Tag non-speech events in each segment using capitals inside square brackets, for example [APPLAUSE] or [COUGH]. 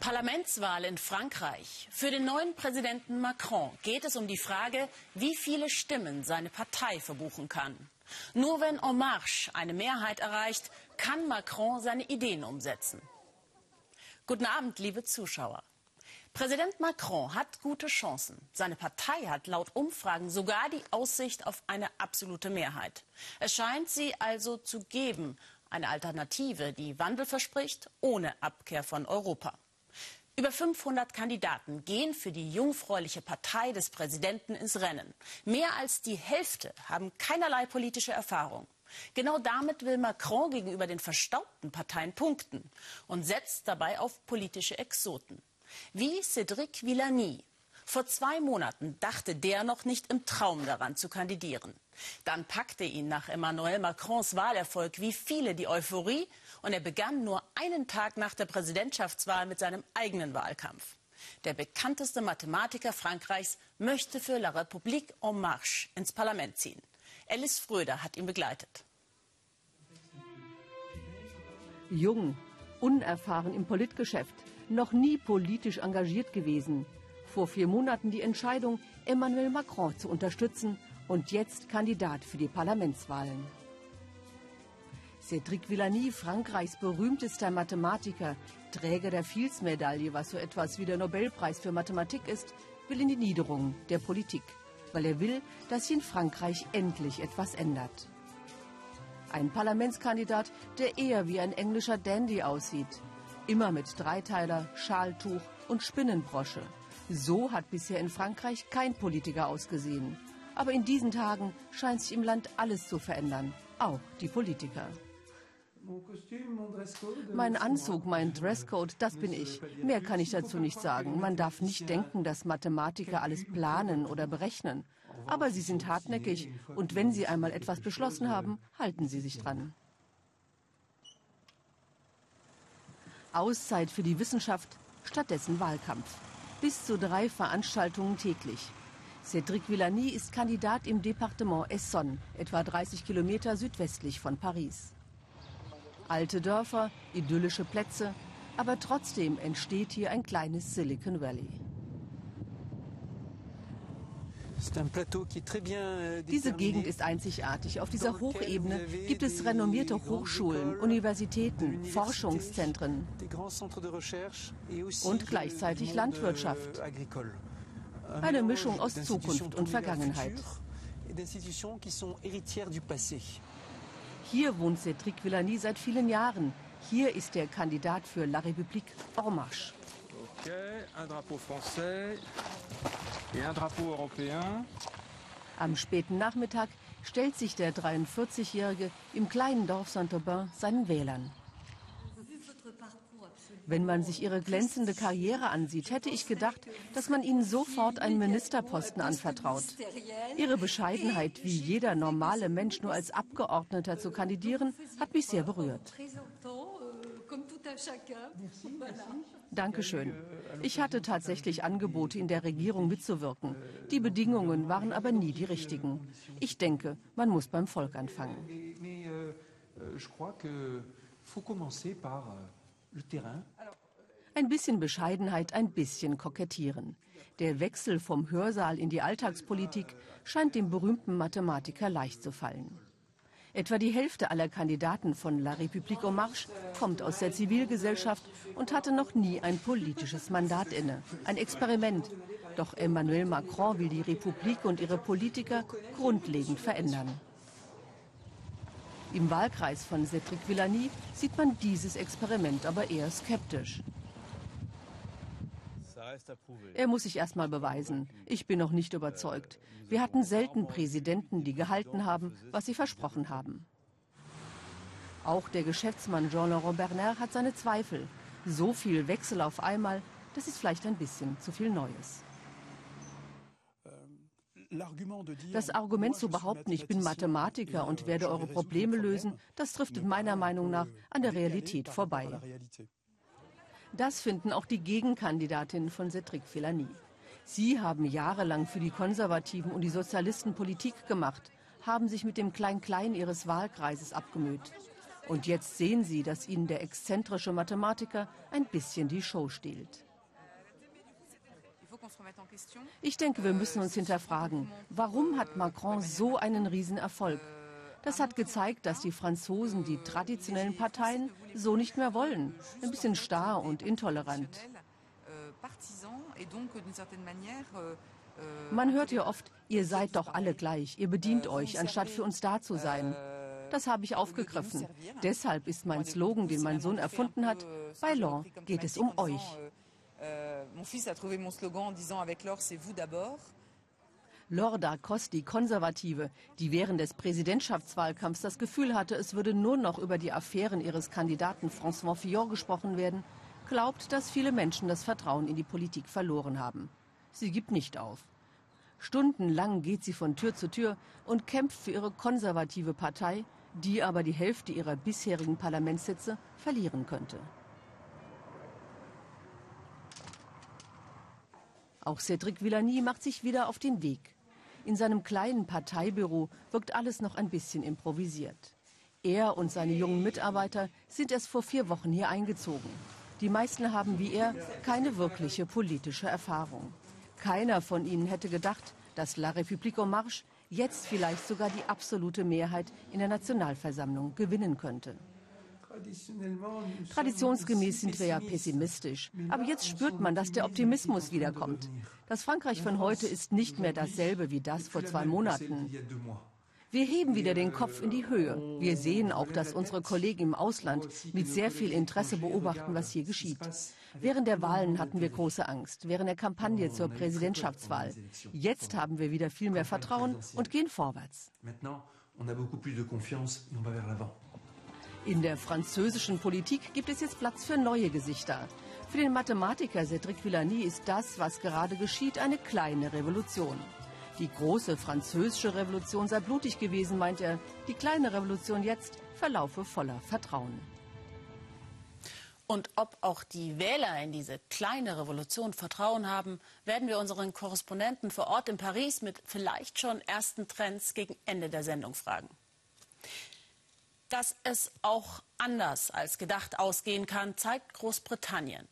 Parlamentswahl in Frankreich. Für den neuen Präsidenten Macron geht es um die Frage, wie viele Stimmen seine Partei verbuchen kann. Nur wenn En Marche eine Mehrheit erreicht, kann Macron seine Ideen umsetzen. Guten Abend, liebe Zuschauer. Präsident Macron hat gute Chancen. Seine Partei hat laut Umfragen sogar die Aussicht auf eine absolute Mehrheit. Es scheint sie also zu geben, eine Alternative, die Wandel verspricht, ohne Abkehr von Europa. Über 500 Kandidaten gehen für die jungfräuliche Partei des Präsidenten ins Rennen. Mehr als die Hälfte haben keinerlei politische Erfahrung. Genau damit will Macron gegenüber den verstaubten Parteien punkten und setzt dabei auf politische Exoten. Wie Cédric Villani. Vor zwei Monaten dachte der noch nicht im Traum daran zu kandidieren. Dann packte ihn nach Emmanuel Macrons Wahlerfolg wie viele die Euphorie und er begann nur einen Tag nach der Präsidentschaftswahl mit seinem eigenen Wahlkampf. Der bekannteste Mathematiker Frankreichs möchte für La République en Marche ins Parlament ziehen. Alice Fröder hat ihn begleitet. Jung, unerfahren im Politgeschäft, noch nie politisch engagiert gewesen. Vor vier Monaten die Entscheidung, Emmanuel Macron zu unterstützen und jetzt Kandidat für die Parlamentswahlen. Cédric Villani, Frankreichs berühmtester Mathematiker, Träger der Fields-Medaille, was so etwas wie der Nobelpreis für Mathematik ist, will in die Niederung der Politik, weil er will, dass sich in Frankreich endlich etwas ändert. Ein Parlamentskandidat, der eher wie ein englischer Dandy aussieht. Immer mit Dreiteiler, Schaltuch und Spinnenbrosche. So hat bisher in Frankreich kein Politiker ausgesehen. Aber in diesen Tagen scheint sich im Land alles zu verändern, auch die Politiker. Mein Anzug, mein Dresscode, das bin ich. Mehr kann ich dazu nicht sagen. Man darf nicht denken, dass Mathematiker alles planen oder berechnen. Aber sie sind hartnäckig und wenn sie einmal etwas beschlossen haben, halten sie sich dran. Auszeit für die Wissenschaft, stattdessen Wahlkampf. Bis zu drei Veranstaltungen täglich. Cédric Villani ist Kandidat im Departement Essonne, etwa 30 Kilometer südwestlich von Paris. Alte Dörfer, idyllische Plätze, aber trotzdem entsteht hier ein kleines Silicon Valley. Euh, Diese Gegend ist einzigartig. Auf dieser Hochebene gibt es renommierte Hochschulen, Universitäten, Forschungszentren und gleichzeitig Landwirtschaft. Eine Mischung aus Zukunft und Vergangenheit. Hier wohnt Cédric Villani seit vielen Jahren. Hier ist der Kandidat für La République En Marche. Okay, un drapeau français Am späten Nachmittag stellt sich der 43-Jährige im kleinen Dorf Saint-Aubin seinen Wählern. Wenn man sich ihre glänzende Karriere ansieht, hätte ich gedacht, dass man ihnen sofort einen Ministerposten anvertraut. Ihre Bescheidenheit, wie jeder normale Mensch nur als Abgeordneter zu kandidieren, hat mich sehr berührt. Dankeschön. Ich hatte tatsächlich Angebote, in der Regierung mitzuwirken. Die Bedingungen waren aber nie die richtigen. Ich denke, man muss beim Volk anfangen. Ein bisschen Bescheidenheit, ein bisschen Kokettieren. Der Wechsel vom Hörsaal in die Alltagspolitik scheint dem berühmten Mathematiker leicht zu fallen. Etwa die Hälfte aller Kandidaten von La République en Marche kommt aus der Zivilgesellschaft und hatte noch nie ein politisches Mandat inne. Ein Experiment. Doch Emmanuel Macron will die Republik und ihre Politiker grundlegend verändern. Im Wahlkreis von Cédric Villani sieht man dieses Experiment aber eher skeptisch. Er muss sich erst mal beweisen. Ich bin noch nicht überzeugt. Wir hatten selten Präsidenten, die gehalten haben, was sie versprochen haben. Auch der Geschäftsmann Jean-Laurent Bernard hat seine Zweifel. So viel Wechsel auf einmal, das ist vielleicht ein bisschen zu viel Neues. Das Argument zu behaupten, ich bin Mathematiker und werde eure Probleme lösen, das trifft meiner Meinung nach an der Realität vorbei. Das finden auch die Gegenkandidatinnen von Cedric Villani. Sie haben jahrelang für die Konservativen und die Sozialisten Politik gemacht, haben sich mit dem Klein-Klein ihres Wahlkreises abgemüht. Und jetzt sehen sie, dass ihnen der exzentrische Mathematiker ein bisschen die Show stiehlt. Ich denke, wir müssen uns hinterfragen, warum hat Macron so einen Riesenerfolg? Das hat gezeigt, dass die Franzosen die traditionellen Parteien so nicht mehr wollen. Ein bisschen starr und intolerant. Man hört hier oft, ihr seid doch alle gleich, ihr bedient euch, anstatt für uns da zu sein. Das habe ich aufgegriffen. Deshalb ist mein Slogan, den mein Sohn erfunden hat, bei Law geht es um euch. Lorda Kosti, Konservative, die während des Präsidentschaftswahlkampfs das Gefühl hatte, es würde nur noch über die Affären ihres Kandidaten François Fillon gesprochen werden, glaubt, dass viele Menschen das Vertrauen in die Politik verloren haben. Sie gibt nicht auf. Stundenlang geht sie von Tür zu Tür und kämpft für ihre konservative Partei, die aber die Hälfte ihrer bisherigen Parlamentssitze verlieren könnte. Auch Cédric Villani macht sich wieder auf den Weg. In seinem kleinen Parteibüro wirkt alles noch ein bisschen improvisiert. Er und seine jungen Mitarbeiter sind erst vor vier Wochen hier eingezogen. Die meisten haben wie er keine wirkliche politische Erfahrung. Keiner von ihnen hätte gedacht, dass La République en Marche jetzt vielleicht sogar die absolute Mehrheit in der Nationalversammlung gewinnen könnte. Traditionsgemäß sind wir ja pessimistisch. Aber jetzt spürt man, dass der Optimismus wiederkommt. Das Frankreich von heute ist nicht mehr dasselbe wie das vor zwei Monaten. Wir heben wieder den Kopf in die Höhe. Wir sehen auch, dass unsere Kollegen im Ausland mit sehr viel Interesse beobachten, was hier geschieht. Während der Wahlen hatten wir große Angst, während der Kampagne zur Präsidentschaftswahl. Jetzt haben wir wieder viel mehr Vertrauen und gehen vorwärts. In der französischen Politik gibt es jetzt Platz für neue Gesichter. Für den Mathematiker Cédric Villani ist das, was gerade geschieht, eine kleine Revolution. Die große französische Revolution sei blutig gewesen, meint er. Die kleine Revolution jetzt verlaufe voller Vertrauen. Und ob auch die Wähler in diese kleine Revolution Vertrauen haben, werden wir unseren Korrespondenten vor Ort in Paris mit vielleicht schon ersten Trends gegen Ende der Sendung fragen. Dass es auch anders als gedacht ausgehen kann, zeigt Großbritannien.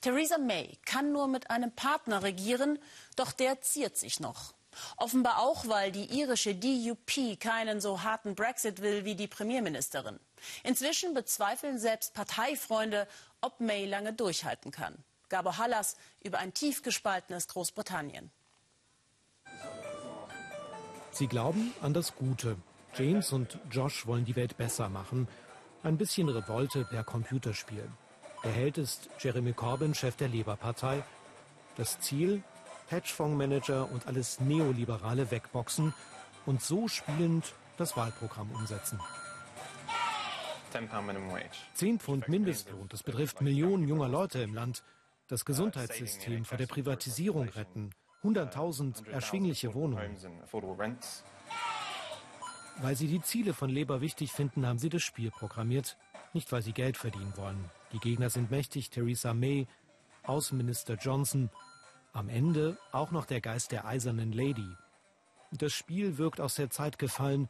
Theresa May kann nur mit einem Partner regieren, doch der ziert sich noch. Offenbar auch, weil die irische DUP keinen so harten Brexit will wie die Premierministerin. Inzwischen bezweifeln selbst Parteifreunde, ob May lange durchhalten kann. Gabor Hallas über ein tief gespaltenes Großbritannien. Sie glauben an das Gute. James und Josh wollen die Welt besser machen. Ein bisschen Revolte per Computerspiel. Der Held ist Jeremy Corbyn, Chef der Labour-Partei. Das Ziel, Hedgefondsmanager und alles Neoliberale wegboxen und so spielend das Wahlprogramm umsetzen. 10 Pfund Mindestlohn, das betrifft Millionen junger Leute im Land. Das Gesundheitssystem vor der Privatisierung retten. 100.000 erschwingliche Wohnungen. Weil sie die Ziele von Labour wichtig finden, haben sie das Spiel programmiert. Nicht, weil sie Geld verdienen wollen. Die Gegner sind mächtig, Theresa May, Außenminister Johnson am Ende auch noch der Geist der eisernen Lady. Das Spiel wirkt aus der Zeit gefallen,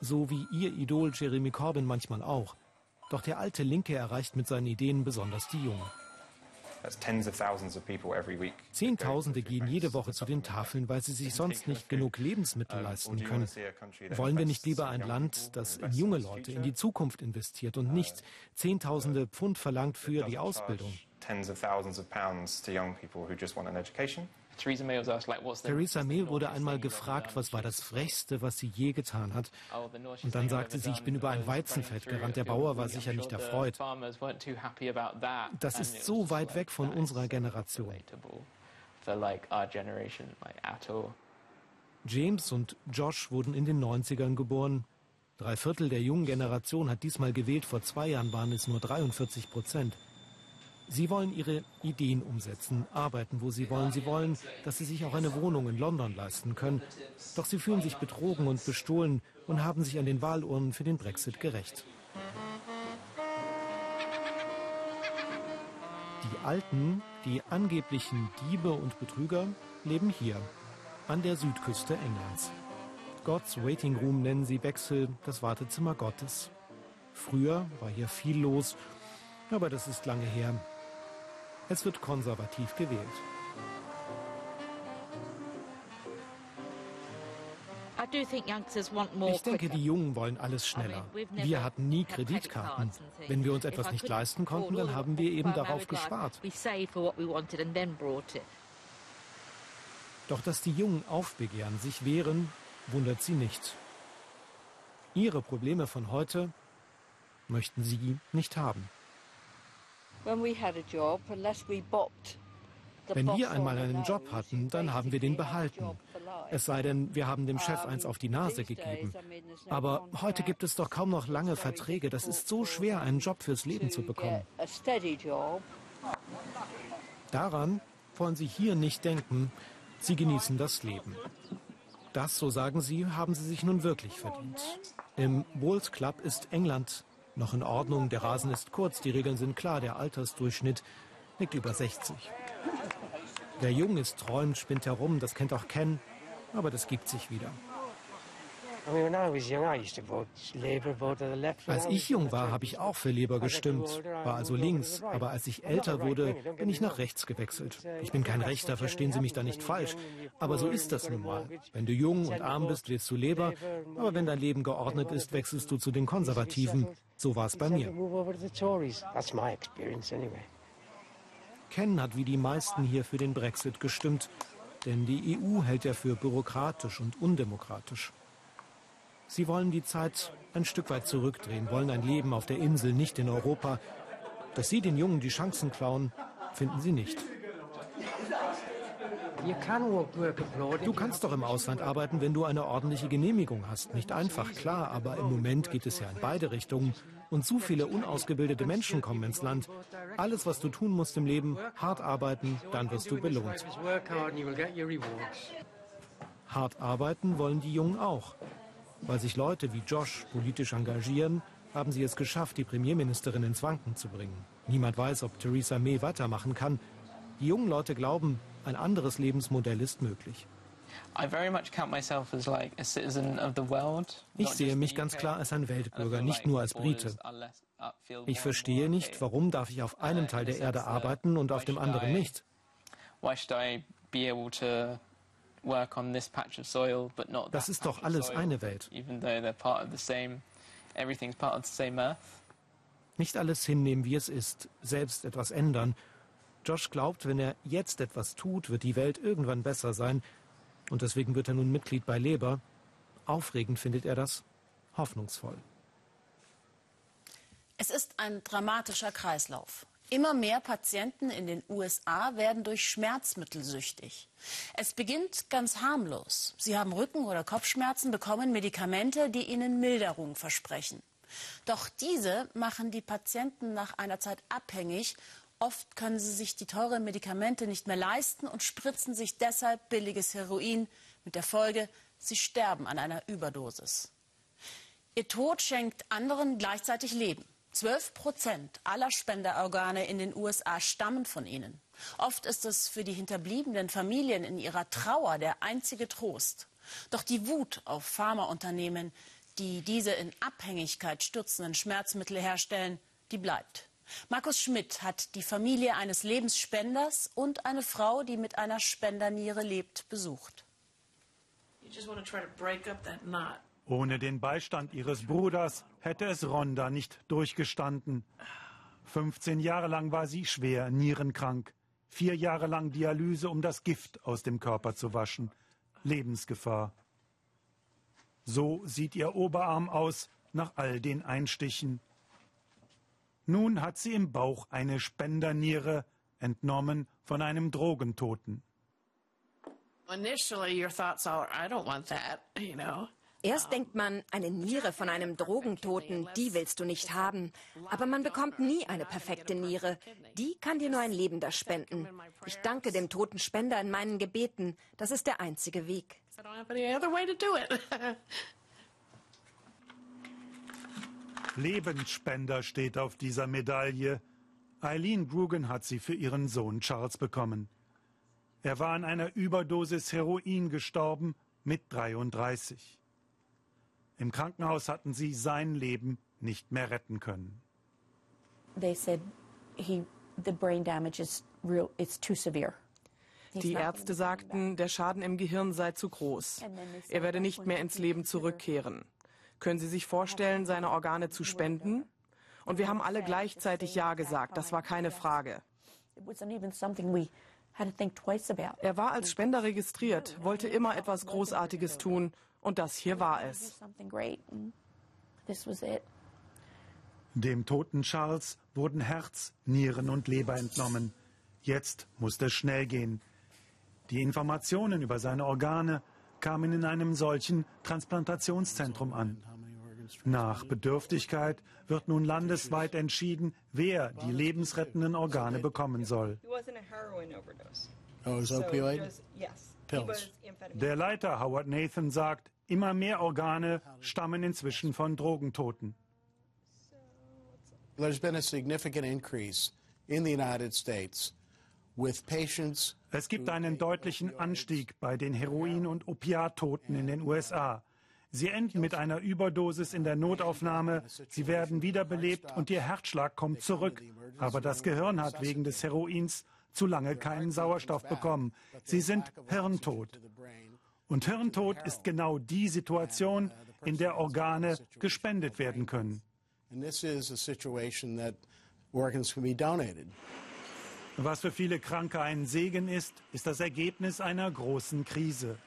so wie ihr Idol Jeremy Corbyn manchmal auch. Doch der alte Linke erreicht mit seinen Ideen besonders die Jungen. Zehntausende gehen jede Woche zu den Tafeln, weil sie sich sonst nicht genug Lebensmittel leisten können. Wollen wir nicht lieber ein Land, das in junge Leute, in die Zukunft investiert und nicht Zehntausende Pfund verlangt für die Ausbildung? Theresa May wurde einmal gefragt, was war das Frechste, was sie je getan hat. Oh, Und dann sagte sie, ich bin über ein Weizenfeld gerannt. Der Bauer war sicher nicht erfreut. Das ist so weit weg von unserer Generation. James und Josh wurden in den 90ern geboren. Drei Viertel der jungen Generation hat diesmal gewählt. Vor zwei Jahren waren es nur 43 Prozent. Sie wollen ihre Ideen umsetzen, arbeiten, wo sie wollen. Sie wollen, dass sie sich auch eine Wohnung in London leisten können. Doch sie fühlen sich betrogen und bestohlen und haben sich an den Wahlurnen für den Brexit gerecht. Die Alten, die angeblichen Diebe und Betrüger, leben hier, an der Südküste Englands. God's Waiting Room nennen sie Wechsel, das Wartezimmer Gottes. Früher war hier viel los, aber das ist lange her. Es wird konservativ gewählt. Ich denke, die Jungen wollen alles schneller. Wir hatten nie Kreditkarten. Wenn wir uns etwas nicht leisten konnten, dann haben wir eben darauf gespart. Doch dass die Jungen aufbegehren, sich wehren, wundert sie nicht. Ihre Probleme von heute möchten sie nicht haben. When we had a job, unless we bopped wenn wir einmal einen Job hatten, dann haben wir den behalten. Es sei denn, wir haben dem Chef eins auf die Nase gegeben. Aber heute gibt es doch kaum noch lange Verträge. Das ist so schwer, einen Job fürs Leben zu bekommen. Daran wollen Sie hier nicht denken. Sie genießen das Leben. Das, so sagen Sie, haben Sie sich nun wirklich verdient. Im Wolves Club ist England noch in Ordnung. Der Rasen ist kurz, die Regeln sind klar. Der Altersdurchschnitt liegt über 60. Der Jung ist träumt, spinnt herum, das kennt auch Ken, aber das gibt sich wieder. Als ich jung war, habe ich auch für Labour gestimmt, war also links, aber als ich älter wurde, bin ich nach rechts gewechselt. Ich bin kein Rechter, verstehen Sie mich da nicht falsch, aber so ist das nun mal. Wenn du jung und arm bist, wählst du Labour, aber wenn dein Leben geordnet ist, wechselst du zu den Konservativen. So war es bei mir. Ken hat wie die meisten hier für den Brexit gestimmt, denn die EU hält er für bürokratisch und undemokratisch. Sie wollen die Zeit ein Stück weit zurückdrehen, wollen ein Leben auf der Insel, nicht in Europa. Dass Sie den Jungen die Chancen klauen, finden Sie nicht. Du kannst doch im Ausland arbeiten, wenn du eine ordentliche Genehmigung hast. Nicht einfach, klar, aber im Moment geht es ja in beide Richtungen. Und zu viele unausgebildete Menschen kommen ins Land. Alles, was du tun musst im Leben, hart arbeiten, dann wirst du belohnt. Hart arbeiten wollen die Jungen auch. Weil sich Leute wie Josh politisch engagieren, haben sie es geschafft, die Premierministerin ins Wanken zu bringen. Niemand weiß, ob Theresa May weitermachen kann. Die jungen Leute glauben, ein anderes Lebensmodell ist möglich. Ich sehe mich ganz klar als ein Weltbürger, nicht nur als Brite. Ich verstehe nicht, warum darf ich auf einem Teil der Erde arbeiten und auf dem anderen nicht. Das ist doch alles eine Welt. Nicht alles hinnehmen, wie es ist, selbst etwas ändern. Josh glaubt, wenn er jetzt etwas tut, wird die Welt irgendwann besser sein. Und deswegen wird er nun Mitglied bei Leber. Aufregend findet er das, hoffnungsvoll. Es ist ein dramatischer Kreislauf. Immer mehr Patienten in den USA werden durch Schmerzmittel süchtig. Es beginnt ganz harmlos. Sie haben Rücken- oder Kopfschmerzen, bekommen Medikamente, die ihnen Milderung versprechen. Doch diese machen die Patienten nach einer Zeit abhängig Oft können sie sich die teuren Medikamente nicht mehr leisten und spritzen sich deshalb billiges Heroin mit der Folge, sie sterben an einer Überdosis. Ihr Tod schenkt anderen gleichzeitig Leben. Zwölf Prozent aller Spenderorgane in den USA stammen von ihnen. Oft ist es für die hinterbliebenen Familien in ihrer Trauer der einzige Trost. Doch die Wut auf Pharmaunternehmen, die diese in Abhängigkeit stürzenden Schmerzmittel herstellen, die bleibt. Markus Schmidt hat die Familie eines Lebensspenders und eine Frau, die mit einer Spenderniere lebt, besucht. Ohne den Beistand ihres Bruders hätte es Ronda nicht durchgestanden. 15 Jahre lang war sie schwer nierenkrank. Vier Jahre lang Dialyse, um das Gift aus dem Körper zu waschen. Lebensgefahr. So sieht ihr Oberarm aus nach all den Einstichen. Nun hat sie im Bauch eine Spenderniere, entnommen von einem Drogentoten. Erst denkt man, eine Niere von einem Drogentoten, die willst du nicht haben. Aber man bekommt nie eine perfekte Niere. Die kann dir nur ein Lebender spenden. Ich danke dem toten Spender in meinen Gebeten. Das ist der einzige Weg. Lebensspender steht auf dieser Medaille. Eileen Grugan hat sie für ihren Sohn Charles bekommen. Er war an einer Überdosis Heroin gestorben mit 33. Im Krankenhaus hatten sie sein Leben nicht mehr retten können. They said he, the brain damage is real, it's too severe. Die Ärzte sagten, der Schaden im Gehirn sei zu groß. Er werde nicht mehr ins Leben zurückkehren. Können Sie sich vorstellen, seine Organe zu spenden? Und wir haben alle gleichzeitig Ja gesagt. Das war keine Frage. Er war als Spender registriert, wollte immer etwas Großartiges tun. Und das hier war es. Dem toten Charles wurden Herz, Nieren und Leber entnommen. Jetzt musste es schnell gehen. Die Informationen über seine Organe kamen in einem solchen Transplantationszentrum an. Nach Bedürftigkeit wird nun landesweit entschieden, wer die lebensrettenden Organe bekommen soll. Oh, Der Leiter Howard Nathan sagt, immer mehr Organe stammen inzwischen von Drogentoten. There's been a significant increase in the United States es gibt einen deutlichen Anstieg bei den Heroin- und Opiattoten in den USA. Sie enden mit einer Überdosis in der Notaufnahme, sie werden wiederbelebt und ihr Herzschlag kommt zurück. Aber das Gehirn hat wegen des Heroins zu lange keinen Sauerstoff bekommen. Sie sind hirntot. Und Hirntod ist genau die Situation, in der Organe gespendet werden können. Was für viele Kranke ein Segen ist, ist das Ergebnis einer großen Krise.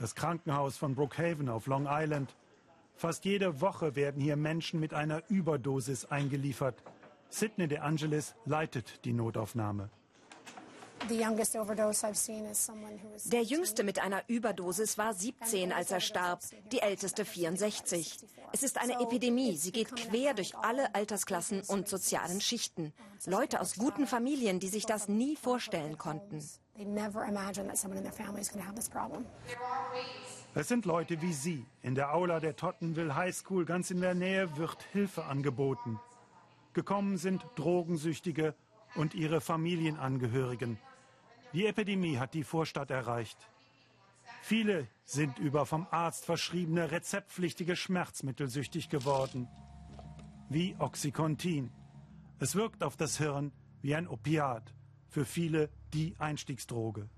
Das Krankenhaus von Brookhaven auf Long Island. Fast jede Woche werden hier Menschen mit einer Überdosis eingeliefert. Sidney De Angelis leitet die Notaufnahme. Der jüngste mit einer Überdosis war 17, als er starb, die älteste 64. Es ist eine Epidemie. Sie geht quer durch alle Altersklassen und sozialen Schichten. Leute aus guten Familien, die sich das nie vorstellen konnten. Es sind Leute wie Sie. In der Aula der Tottenville High School ganz in der Nähe wird Hilfe angeboten. Gekommen sind Drogensüchtige und ihre Familienangehörigen. Die Epidemie hat die Vorstadt erreicht. Viele sind über vom Arzt verschriebene rezeptpflichtige Schmerzmittel süchtig geworden, wie Oxycontin. Es wirkt auf das Hirn wie ein Opiat, für viele die Einstiegsdroge.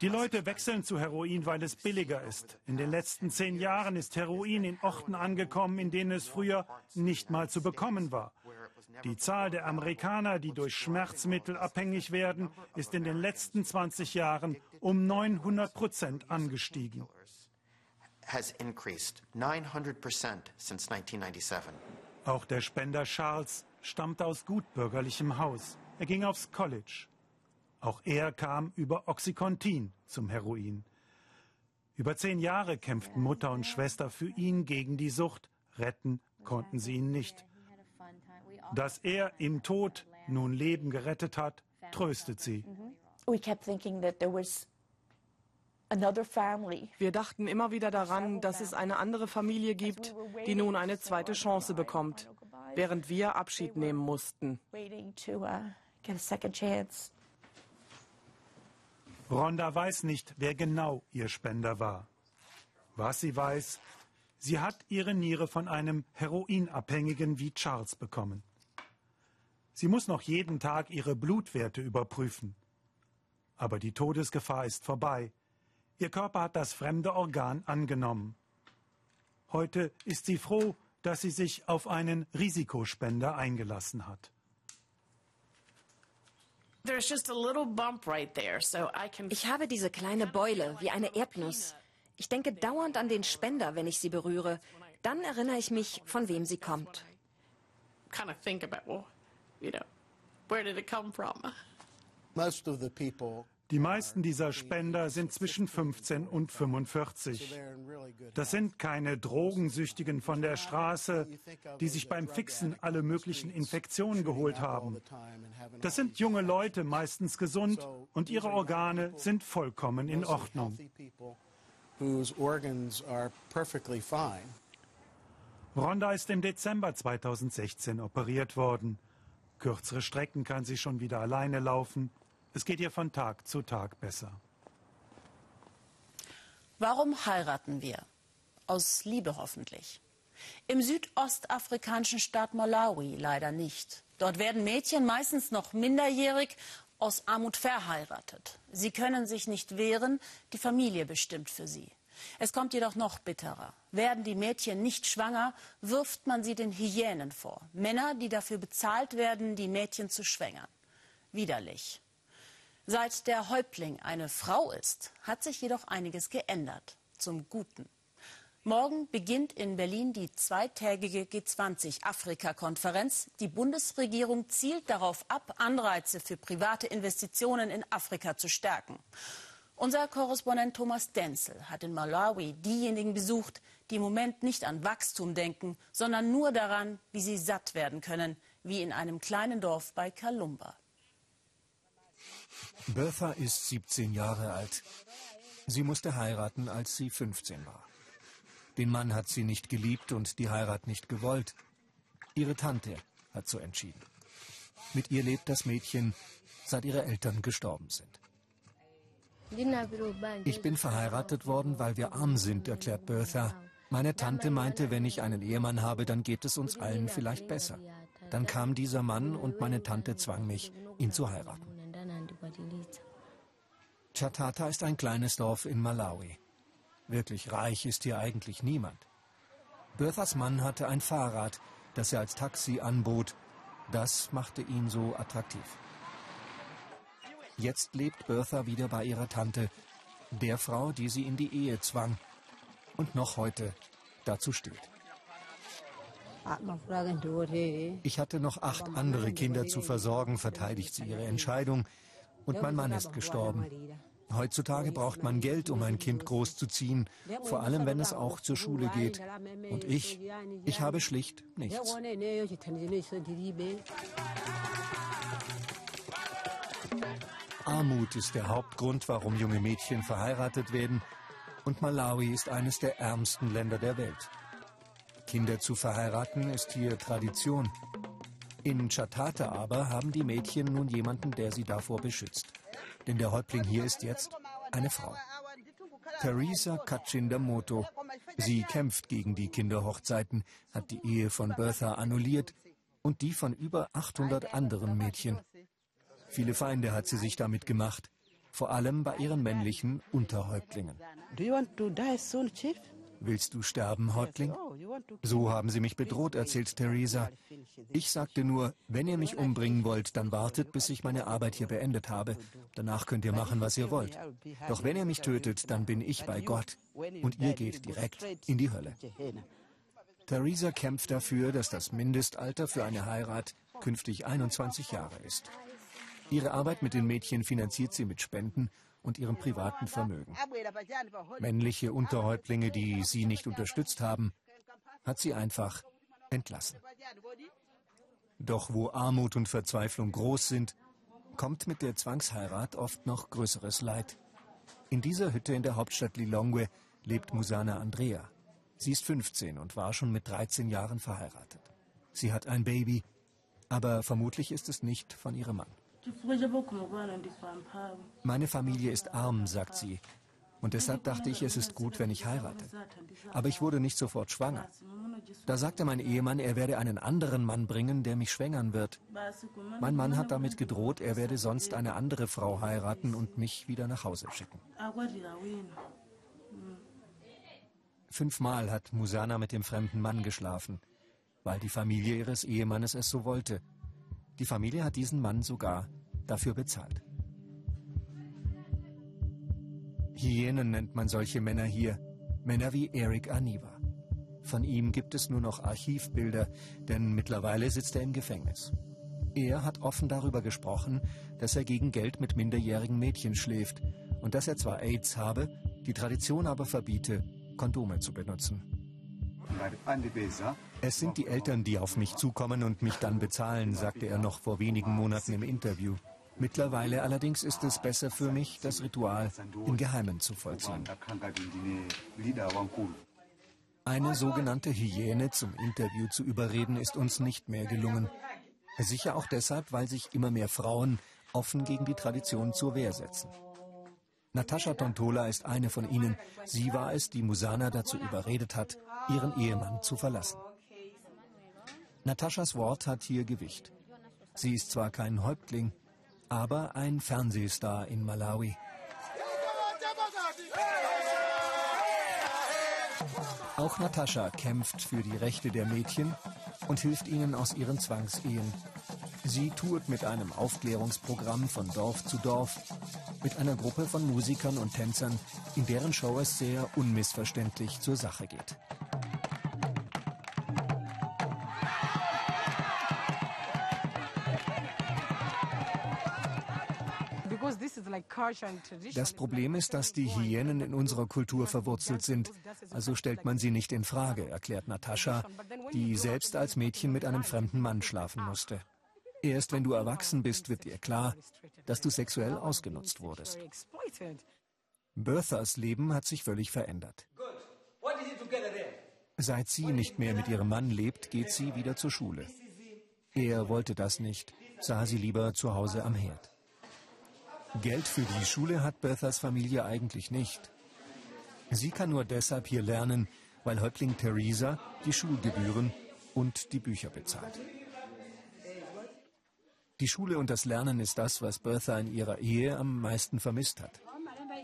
Die Leute wechseln zu Heroin, weil es billiger ist. In den letzten zehn Jahren ist Heroin in Orten angekommen, in denen es früher nicht mal zu bekommen war. Die Zahl der Amerikaner, die durch Schmerzmittel abhängig werden, ist in den letzten 20 Jahren um 900 Prozent angestiegen. Auch der Spender Charles stammt aus gutbürgerlichem Haus. Er ging aufs College. Auch er kam über Oxycontin zum Heroin. Über zehn Jahre kämpften Mutter und Schwester für ihn gegen die Sucht. Retten konnten sie ihn nicht. Dass er im Tod nun Leben gerettet hat, tröstet sie. Wir dachten immer wieder daran, dass es eine andere Familie gibt, die nun eine zweite Chance bekommt, während wir Abschied nehmen mussten. Rhonda weiß nicht, wer genau ihr Spender war. Was sie weiß, sie hat ihre Niere von einem Heroinabhängigen wie Charles bekommen. Sie muss noch jeden Tag ihre Blutwerte überprüfen. Aber die Todesgefahr ist vorbei. Ihr Körper hat das fremde Organ angenommen. Heute ist sie froh, dass sie sich auf einen Risikospender eingelassen hat. Ich habe diese kleine Beule wie eine Erdnuss. Ich denke dauernd an den Spender, wenn ich sie berühre. Dann erinnere ich mich, von wem sie kommt Die meisten dieser Spender sind zwischen 15 und 45. Das sind keine Drogensüchtigen von der Straße, die sich beim Fixen alle möglichen Infektionen geholt haben. Das sind junge Leute, meistens gesund, und ihre Organe sind vollkommen in Ordnung. Rhonda ist im Dezember 2016 operiert worden. Kürzere Strecken kann sie schon wieder alleine laufen. Es geht ihr von Tag zu Tag besser. Warum heiraten wir? Aus Liebe hoffentlich. Im südostafrikanischen Staat Malawi leider nicht. Dort werden Mädchen meistens noch minderjährig aus Armut verheiratet. Sie können sich nicht wehren, die Familie bestimmt für sie. Es kommt jedoch noch bitterer. Werden die Mädchen nicht schwanger, wirft man sie den Hyänen vor. Männer, die dafür bezahlt werden, die Mädchen zu schwängern. Widerlich. Seit der Häuptling eine Frau ist, hat sich jedoch einiges geändert. Zum Guten. Morgen beginnt in Berlin die zweitägige G20-Afrika-Konferenz. Die Bundesregierung zielt darauf ab, Anreize für private Investitionen in Afrika zu stärken. Unser Korrespondent Thomas Denzel hat in Malawi diejenigen besucht, die im Moment nicht an Wachstum denken, sondern nur daran, wie sie satt werden können, wie in einem kleinen Dorf bei Kalumba. Bertha ist 17 Jahre alt. Sie musste heiraten, als sie 15 war. Den Mann hat sie nicht geliebt und die Heirat nicht gewollt. Ihre Tante hat so entschieden. Mit ihr lebt das Mädchen, seit ihre Eltern gestorben sind. Ich bin verheiratet worden, weil wir arm sind, erklärt Bertha. Meine Tante meinte, wenn ich einen Ehemann habe, dann geht es uns allen vielleicht besser. Dann kam dieser Mann und meine Tante zwang mich, ihn zu heiraten. Chatata ist ein kleines Dorf in Malawi. Wirklich reich ist hier eigentlich niemand. Berthas Mann hatte ein Fahrrad, das er als Taxi anbot. Das machte ihn so attraktiv. Jetzt lebt Bertha wieder bei ihrer Tante, der Frau, die sie in die Ehe zwang und noch heute dazu steht. Ich hatte noch acht andere Kinder zu versorgen, verteidigt sie ihre Entscheidung, und mein Mann ist gestorben. Heutzutage braucht man Geld, um ein Kind großzuziehen, vor allem wenn es auch zur Schule geht. Und ich, ich habe schlicht nichts. Armut ist der Hauptgrund, warum junge Mädchen verheiratet werden. Und Malawi ist eines der ärmsten Länder der Welt. Kinder zu verheiraten ist hier Tradition. In Chatata aber haben die Mädchen nun jemanden, der sie davor beschützt. Denn der Häuptling hier ist jetzt eine Frau. Theresa Kachindamoto. Sie kämpft gegen die Kinderhochzeiten, hat die Ehe von Bertha annulliert und die von über 800 anderen Mädchen. Viele Feinde hat sie sich damit gemacht, vor allem bei ihren männlichen Unterhäuptlingen. Willst du sterben, Häuptling? So haben sie mich bedroht, erzählt Theresa. Ich sagte nur, wenn ihr mich umbringen wollt, dann wartet, bis ich meine Arbeit hier beendet habe. Danach könnt ihr machen, was ihr wollt. Doch wenn ihr mich tötet, dann bin ich bei Gott und ihr geht direkt in die Hölle. Theresa kämpft dafür, dass das Mindestalter für eine Heirat künftig 21 Jahre ist. Ihre Arbeit mit den Mädchen finanziert sie mit Spenden und ihrem privaten Vermögen. Männliche Unterhäuptlinge, die sie nicht unterstützt haben, hat sie einfach entlassen. Doch wo Armut und Verzweiflung groß sind, kommt mit der Zwangsheirat oft noch größeres Leid. In dieser Hütte in der Hauptstadt Lilongwe lebt Musana Andrea. Sie ist 15 und war schon mit 13 Jahren verheiratet. Sie hat ein Baby, aber vermutlich ist es nicht von ihrem Mann. Meine Familie ist arm, sagt sie. Und deshalb dachte ich, es ist gut, wenn ich heirate. Aber ich wurde nicht sofort schwanger. Da sagte mein Ehemann, er werde einen anderen Mann bringen, der mich schwängern wird. Mein Mann hat damit gedroht, er werde sonst eine andere Frau heiraten und mich wieder nach Hause schicken. Fünfmal hat Musana mit dem fremden Mann geschlafen, weil die Familie ihres Ehemannes es so wollte. Die Familie hat diesen Mann sogar dafür bezahlt. Hyänen nennt man solche Männer hier. Männer wie Eric Aniva. Von ihm gibt es nur noch Archivbilder, denn mittlerweile sitzt er im Gefängnis. Er hat offen darüber gesprochen, dass er gegen Geld mit minderjährigen Mädchen schläft und dass er zwar AIDS habe, die Tradition aber verbiete, Kondome zu benutzen. Es sind die Eltern, die auf mich zukommen und mich dann bezahlen, sagte er noch vor wenigen Monaten im Interview. Mittlerweile allerdings ist es besser für mich, das Ritual im Geheimen zu vollziehen. Eine sogenannte Hyäne zum Interview zu überreden, ist uns nicht mehr gelungen. Sicher auch deshalb, weil sich immer mehr Frauen offen gegen die Tradition zur Wehr setzen. Natascha Tontola ist eine von ihnen. Sie war es, die Musana dazu überredet hat, ihren Ehemann zu verlassen. Nataschas Wort hat hier Gewicht. Sie ist zwar kein Häuptling, aber ein Fernsehstar in Malawi. Auch Natascha kämpft für die Rechte der Mädchen und hilft ihnen aus ihren Zwangsehen. Sie tourt mit einem Aufklärungsprogramm von Dorf zu Dorf, mit einer Gruppe von Musikern und Tänzern, in deren Show es sehr unmissverständlich zur Sache geht. Das Problem ist, dass die Hyänen in unserer Kultur verwurzelt sind. Also stellt man sie nicht in Frage, erklärt Natascha, die selbst als Mädchen mit einem fremden Mann schlafen musste. Erst wenn du erwachsen bist, wird dir klar, dass du sexuell ausgenutzt wurdest. Berthas Leben hat sich völlig verändert. Seit sie nicht mehr mit ihrem Mann lebt, geht sie wieder zur Schule. Er wollte das nicht, sah sie lieber zu Hause am Herd. Geld für die Schule hat Berthas Familie eigentlich nicht. Sie kann nur deshalb hier lernen, weil Häuptling Theresa die Schulgebühren und die Bücher bezahlt. Die Schule und das Lernen ist das, was Bertha in ihrer Ehe am meisten vermisst hat.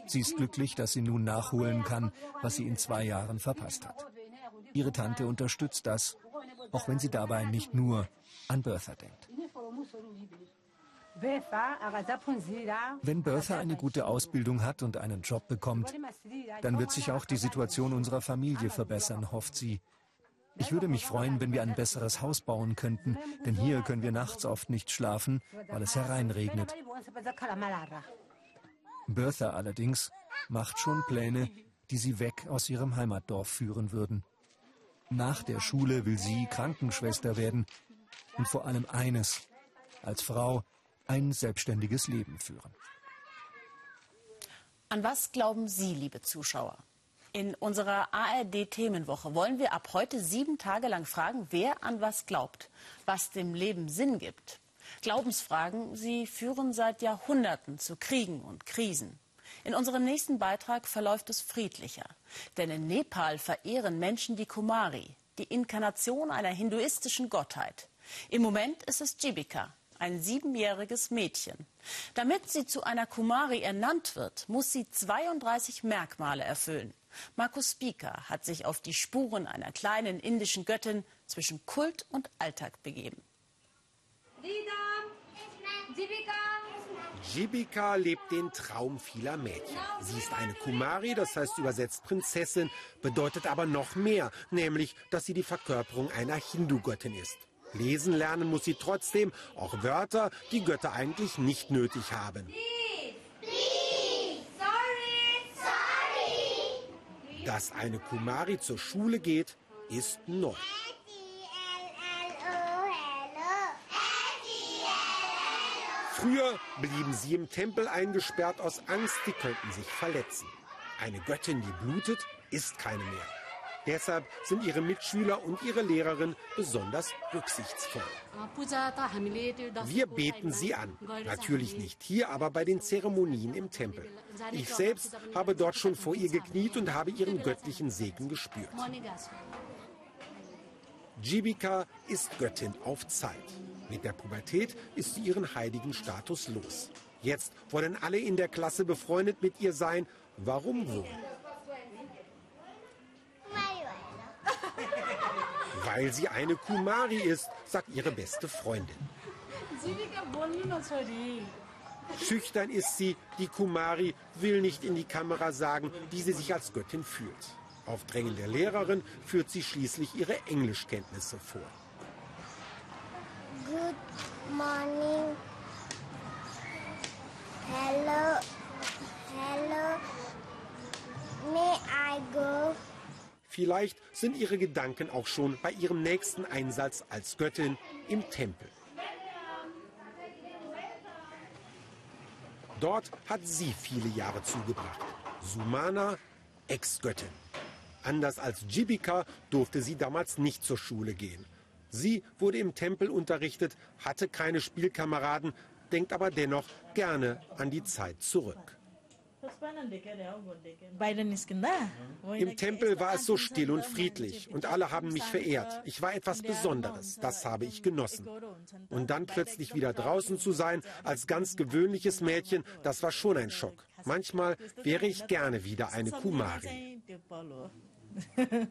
Sie ist glücklich, dass sie nun nachholen kann, was sie in zwei Jahren verpasst hat. Ihre Tante unterstützt das, auch wenn sie dabei nicht nur an Bertha denkt. Wenn Bertha eine gute Ausbildung hat und einen Job bekommt, dann wird sich auch die Situation unserer Familie verbessern, hofft sie. Ich würde mich freuen, wenn wir ein besseres Haus bauen könnten, denn hier können wir nachts oft nicht schlafen, weil es hereinregnet. Bertha allerdings macht schon Pläne, die sie weg aus ihrem Heimatdorf führen würden. Nach der Schule will sie Krankenschwester werden und vor allem eines, als Frau ein selbstständiges Leben führen. An was glauben Sie, liebe Zuschauer? In unserer ARD-Themenwoche wollen wir ab heute sieben Tage lang fragen, wer an was glaubt, was dem Leben Sinn gibt. Glaubensfragen, sie führen seit Jahrhunderten zu Kriegen und Krisen. In unserem nächsten Beitrag verläuft es friedlicher. Denn in Nepal verehren Menschen die Kumari, die Inkarnation einer hinduistischen Gottheit. Im Moment ist es Jibika, ein siebenjähriges Mädchen. Damit sie zu einer Kumari ernannt wird, muss sie 32 Merkmale erfüllen. Markus Spieker hat sich auf die Spuren einer kleinen indischen Göttin zwischen Kult und Alltag begeben. Jibika lebt den Traum vieler Mädchen. Sie ist eine Kumari, das heißt übersetzt Prinzessin, bedeutet aber noch mehr, nämlich, dass sie die Verkörperung einer Hindu-Göttin ist. Lesen lernen muss sie trotzdem, auch Wörter, die Götter eigentlich nicht nötig haben. Dass eine Kumari zur Schule geht, ist neu. Früher blieben sie im Tempel eingesperrt aus Angst, sie könnten sich verletzen. Eine Göttin, die blutet, ist keine mehr. Deshalb sind ihre Mitschüler und ihre Lehrerin besonders rücksichtsvoll. Wir beten sie an. Natürlich nicht hier, aber bei den Zeremonien im Tempel. Ich selbst habe dort schon vor ihr gekniet und habe ihren göttlichen Segen gespürt. Jibika ist Göttin auf Zeit. Mit der Pubertät ist sie ihren heiligen Status los. Jetzt wollen alle in der Klasse befreundet mit ihr sein. Warum wohl? Weil sie eine Kumari ist, sagt ihre beste Freundin. Schüchtern ist sie, die Kumari will nicht in die Kamera sagen, wie sie sich als Göttin fühlt. Auf Drängen der Lehrerin führt sie schließlich ihre Englischkenntnisse vor. Good morning. Vielleicht sind ihre Gedanken auch schon bei ihrem nächsten Einsatz als Göttin im Tempel. Dort hat sie viele Jahre zugebracht. Sumana, Ex-Göttin. Anders als Jibika durfte sie damals nicht zur Schule gehen. Sie wurde im Tempel unterrichtet, hatte keine Spielkameraden, denkt aber dennoch gerne an die Zeit zurück. Im Tempel war es so still und friedlich und alle haben mich verehrt. Ich war etwas Besonderes, das habe ich genossen. Und dann plötzlich wieder draußen zu sein, als ganz gewöhnliches Mädchen, das war schon ein Schock. Manchmal wäre ich gerne wieder eine Kumari. [LAUGHS]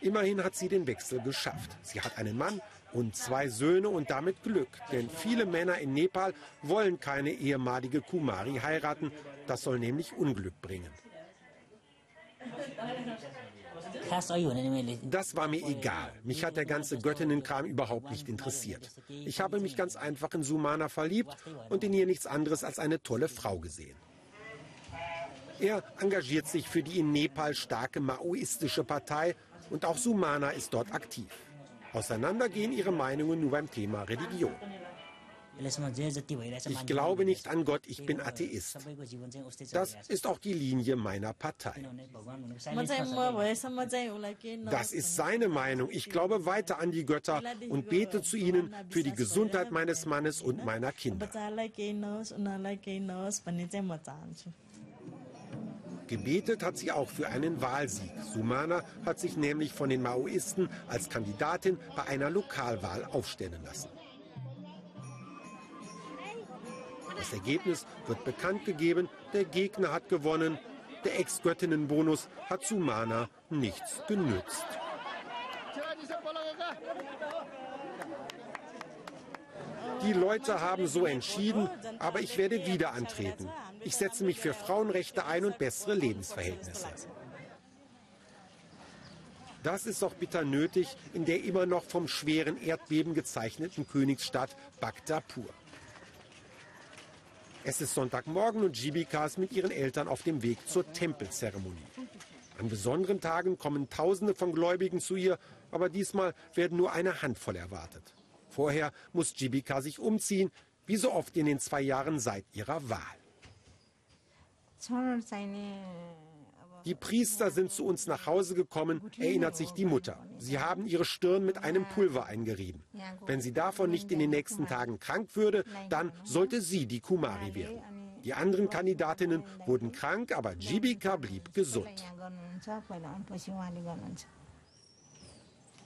Immerhin hat sie den Wechsel geschafft. Sie hat einen Mann und zwei Söhne und damit Glück. Denn viele Männer in Nepal wollen keine ehemalige Kumari heiraten. Das soll nämlich Unglück bringen. Das war mir egal. Mich hat der ganze Göttinnenkram überhaupt nicht interessiert. Ich habe mich ganz einfach in Sumana verliebt und in ihr nichts anderes als eine tolle Frau gesehen. Er engagiert sich für die in Nepal starke maoistische Partei und auch Sumana ist dort aktiv. Auseinandergehen ihre Meinungen nur beim Thema Religion. Ich glaube nicht an Gott, ich bin Atheist. Das ist auch die Linie meiner Partei. Das ist seine Meinung. Ich glaube weiter an die Götter und bete zu ihnen für die Gesundheit meines Mannes und meiner Kinder. Gebetet hat sie auch für einen Wahlsieg. Sumana hat sich nämlich von den Maoisten als Kandidatin bei einer Lokalwahl aufstellen lassen. Das Ergebnis wird bekannt gegeben, der Gegner hat gewonnen, der Ex-Göttinnenbonus hat Sumana nichts genützt. Die Leute haben so entschieden, aber ich werde wieder antreten. Ich setze mich für Frauenrechte ein und bessere Lebensverhältnisse. Das ist auch bitter nötig in der immer noch vom schweren Erdbeben gezeichneten Königsstadt Bagdapur. Es ist Sonntagmorgen und Jibika ist mit ihren Eltern auf dem Weg zur Tempelzeremonie. An besonderen Tagen kommen Tausende von Gläubigen zu ihr, aber diesmal werden nur eine Handvoll erwartet. Vorher muss Jibika sich umziehen, wie so oft in den zwei Jahren seit ihrer Wahl. Die Priester sind zu uns nach Hause gekommen, erinnert sich die Mutter. Sie haben ihre Stirn mit einem Pulver eingerieben. Wenn sie davon nicht in den nächsten Tagen krank würde, dann sollte sie die Kumari werden. Die anderen Kandidatinnen wurden krank, aber Jibika blieb gesund.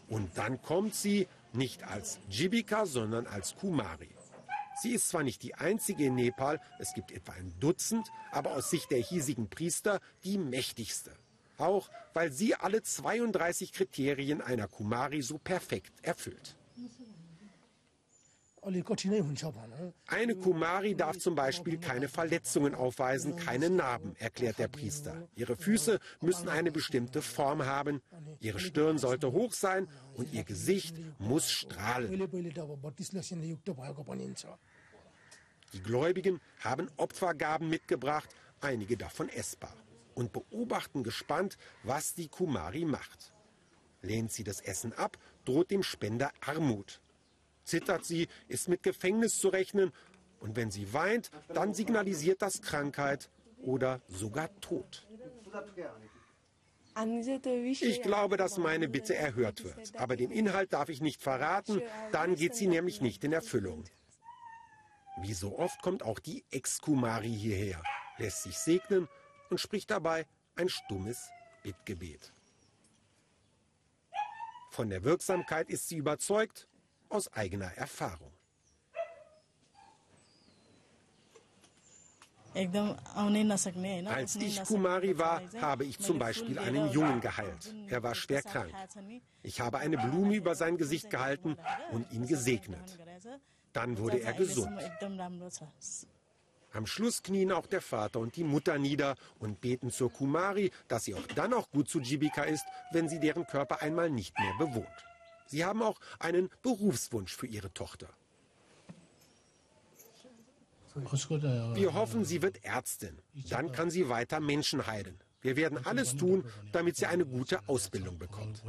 Und dann kommt sie nicht als Jibika, sondern als Kumari. Sie ist zwar nicht die einzige in Nepal, es gibt etwa ein Dutzend, aber aus Sicht der hiesigen Priester die mächtigste. Auch weil sie alle 32 Kriterien einer Kumari so perfekt erfüllt. Eine Kumari darf zum Beispiel keine Verletzungen aufweisen, keine Narben, erklärt der Priester. Ihre Füße müssen eine bestimmte Form haben, ihre Stirn sollte hoch sein und ihr Gesicht muss strahlen. Die Gläubigen haben Opfergaben mitgebracht, einige davon essbar, und beobachten gespannt, was die Kumari macht. Lehnt sie das Essen ab, droht dem Spender Armut. Zittert sie, ist mit Gefängnis zu rechnen, und wenn sie weint, dann signalisiert das Krankheit oder sogar Tod. Ich glaube, dass meine Bitte erhört wird. Aber den Inhalt darf ich nicht verraten, dann geht sie nämlich nicht in Erfüllung. Wie so oft kommt auch die Ex-Kumari hierher, lässt sich segnen und spricht dabei ein stummes Bittgebet. Von der Wirksamkeit ist sie überzeugt, aus eigener Erfahrung. Als ich Kumari war, habe ich zum Beispiel einen Jungen geheilt. Er war schwer krank. Ich habe eine Blume über sein Gesicht gehalten und ihn gesegnet. Dann wurde er gesund. Am Schluss knien auch der Vater und die Mutter nieder und beten zur Kumari, dass sie auch dann noch gut zu Jibika ist, wenn sie deren Körper einmal nicht mehr bewohnt. Sie haben auch einen Berufswunsch für ihre Tochter. Wir hoffen, sie wird Ärztin. Dann kann sie weiter Menschen heilen. Wir werden alles tun, damit sie eine gute Ausbildung bekommt.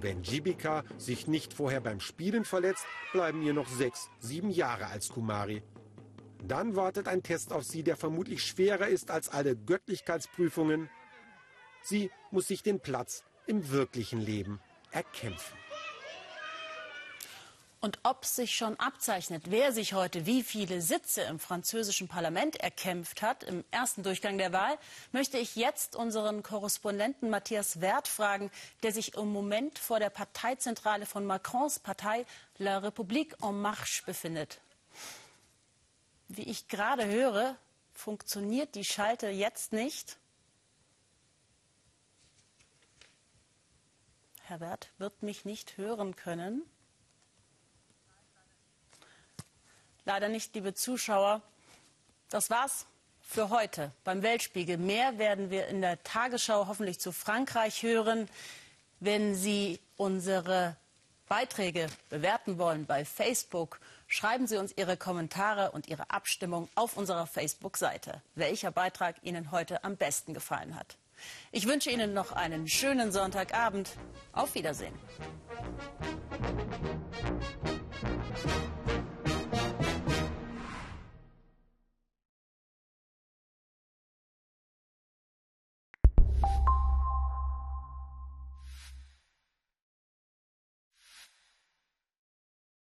Wenn Jibika sich nicht vorher beim Spielen verletzt, bleiben ihr noch sechs, sieben Jahre als Kumari. Dann wartet ein Test auf sie, der vermutlich schwerer ist als alle Göttlichkeitsprüfungen. Sie muss sich den Platz im wirklichen Leben erkämpfen. Und ob sich schon abzeichnet, wer sich heute wie viele Sitze im französischen Parlament erkämpft hat im ersten Durchgang der Wahl, möchte ich jetzt unseren Korrespondenten Matthias Wert fragen, der sich im Moment vor der Parteizentrale von Macrons Partei La République en Marche befindet. Wie ich gerade höre, funktioniert die Schalte jetzt nicht. Herr Wert wird mich nicht hören können. Leider nicht, liebe Zuschauer. Das war's für heute beim Weltspiegel. Mehr werden wir in der Tagesschau hoffentlich zu Frankreich hören. Wenn Sie unsere Beiträge bewerten wollen bei Facebook, schreiben Sie uns Ihre Kommentare und Ihre Abstimmung auf unserer Facebook-Seite, welcher Beitrag Ihnen heute am besten gefallen hat. Ich wünsche Ihnen noch einen schönen Sonntagabend. Auf Wiedersehen.